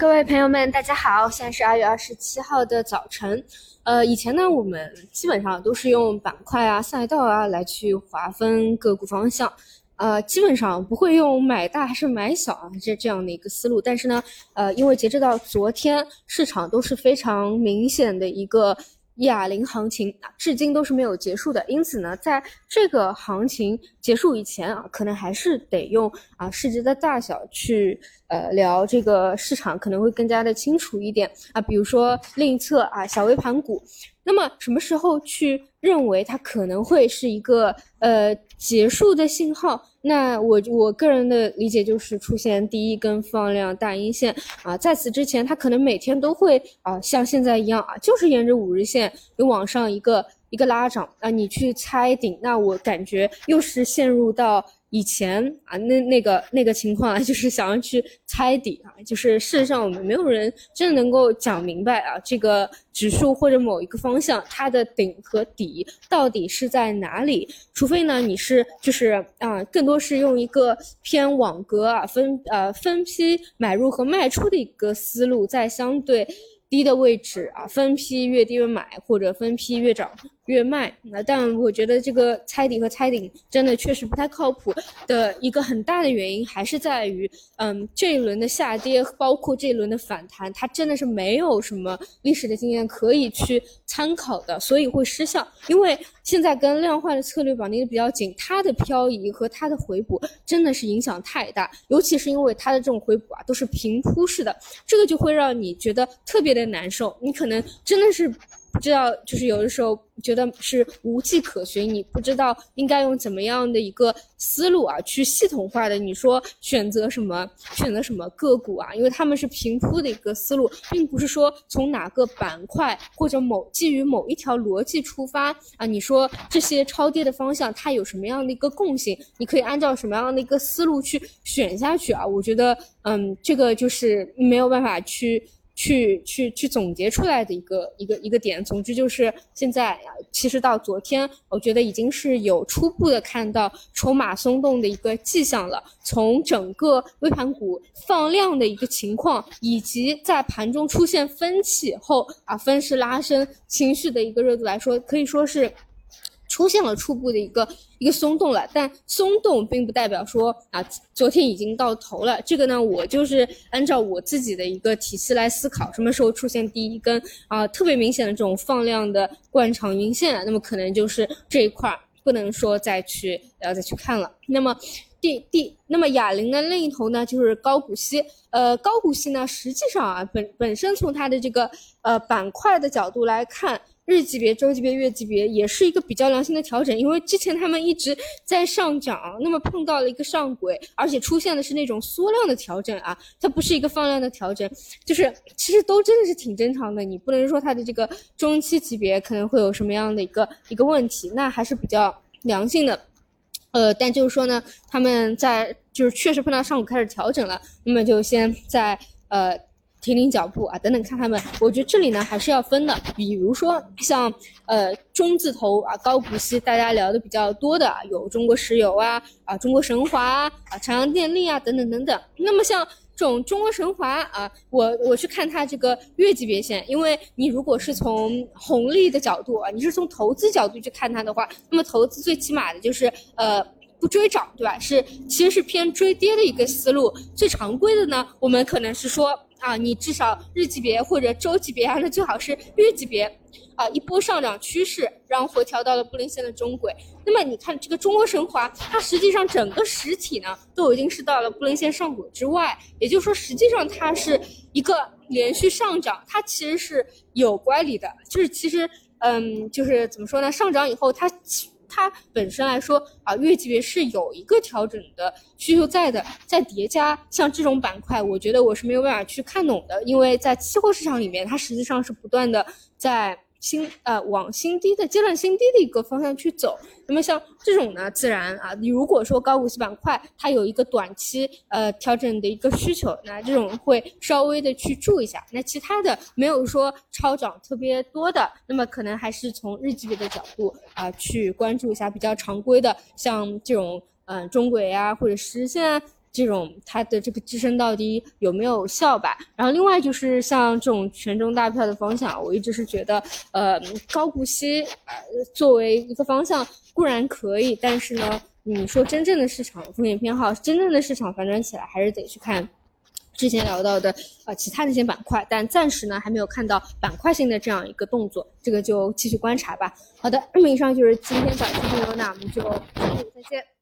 各位朋友们，大家好！现在是二月二十七号的早晨。呃，以前呢，我们基本上都是用板块啊、赛道啊来去划分个股方向，呃，基本上不会用买大还是买小啊这这样的一个思路。但是呢，呃，因为截止到昨天，市场都是非常明显的一个。哑铃行情啊，至今都是没有结束的。因此呢，在这个行情结束以前啊，可能还是得用啊市值的大小去呃聊这个市场，可能会更加的清楚一点啊。比如说另一侧啊，小微盘股。那么什么时候去认为它可能会是一个呃结束的信号？那我我个人的理解就是出现第一根放量大阴线啊，在此之前它可能每天都会啊像现在一样啊，就是沿着五日线有往上一个一个拉涨啊，你去猜顶，那我感觉又是陷入到。以前啊，那那个那个情况啊，就是想要去猜底啊，就是事实上我们没有人真的能够讲明白啊，这个指数或者某一个方向它的顶和底到底是在哪里，除非呢你是就是啊，更多是用一个偏网格啊分呃分批买入和卖出的一个思路，在相对。低的位置啊，分批越低越买，或者分批越涨越卖。那但我觉得这个猜底和猜顶真的确实不太靠谱的一个很大的原因，还是在于，嗯，这一轮的下跌，包括这一轮的反弹，它真的是没有什么历史的经验可以去参考的，所以会失效。因为现在跟量化的策略绑定的比较紧，它的漂移和它的回补真的是影响太大，尤其是因为它的这种回补啊都是平铺式的，这个就会让你觉得特别的。难受，你可能真的是不知道，就是有的时候觉得是无迹可寻，你不知道应该用怎么样的一个思路啊，去系统化的你说选择什么，选择什么个股啊，因为他们是平铺的一个思路，并不是说从哪个板块或者某基于某一条逻辑出发啊，你说这些超跌的方向它有什么样的一个共性，你可以按照什么样的一个思路去选下去啊，我觉得嗯，这个就是没有办法去。去去去总结出来的一个一个一个点，总之就是现在，其实到昨天，我觉得已经是有初步的看到筹码松动的一个迹象了。从整个微盘股放量的一个情况，以及在盘中出现分歧后啊，分时拉升情绪的一个热度来说，可以说是。出现了初步的一个一个松动了，但松动并不代表说啊，昨天已经到头了。这个呢，我就是按照我自己的一个体系来思考，什么时候出现第一根啊特别明显的这种放量的惯常阴线，那么可能就是这一块儿不能说再去要再去看了。那么第第，那么哑铃的另一头呢，就是高股息。呃，高股息呢，实际上啊，本本身从它的这个呃板块的角度来看。日级别、周级别、月级别也是一个比较良性的调整，因为之前他们一直在上涨，那么碰到了一个上轨，而且出现的是那种缩量的调整啊，它不是一个放量的调整，就是其实都真的是挺正常的，你不能说它的这个中期级别可能会有什么样的一个一个问题，那还是比较良性的，呃，但就是说呢，他们在就是确实碰到上轨开始调整了，那么就先在呃。停停脚步啊，等等看他们。我觉得这里呢还是要分的，比如说像呃中字头啊高股息，大家聊的比较多的有中国石油啊啊中国神华啊啊长江电力啊等等等等。那么像这种中国神华啊，我我去看它这个月级别线，因为你如果是从红利的角度啊，你是从投资角度去看它的话，那么投资最起码的就是呃。不追涨，对吧？是其实是偏追跌的一个思路。最常规的呢，我们可能是说啊，你至少日级别或者周级别啊，那最好是月级别啊，一波上涨趋势，然后回调到了布林线的中轨。那么你看这个中国神华，它实际上整个实体呢，都已经是到了布林线上轨之外，也就是说，实际上它是一个连续上涨，它其实是有乖离的。就是其实，嗯，就是怎么说呢？上涨以后它。它本身来说啊，月级别是有一个调整的需求在的，在叠加像这种板块，我觉得我是没有办法去看懂的，因为在期货市场里面，它实际上是不断的在。新呃往新低的阶段新低的一个方向去走，那么像这种呢，自然啊，你如果说高股息板块它有一个短期呃调整的一个需求，那这种会稍微的去注一下。那其他的没有说超涨特别多的，那么可能还是从日级别的角度啊去关注一下比较常规的，像这种嗯中轨啊或者实现这种它的这个支撑到底有没有效吧。然后另外就是像这种权重大票的方向，我一直是觉得，呃，高股息呃作为一个方向固然可以，但是呢，你说真正的市场风险偏好，真正的市场反转起来，还是得去看。之前聊到的呃其他那些板块，但暂时呢还没有看到板块性的这样一个动作，这个就继续观察吧。好的，那 么以上就是今天早期内容，那我们就再见。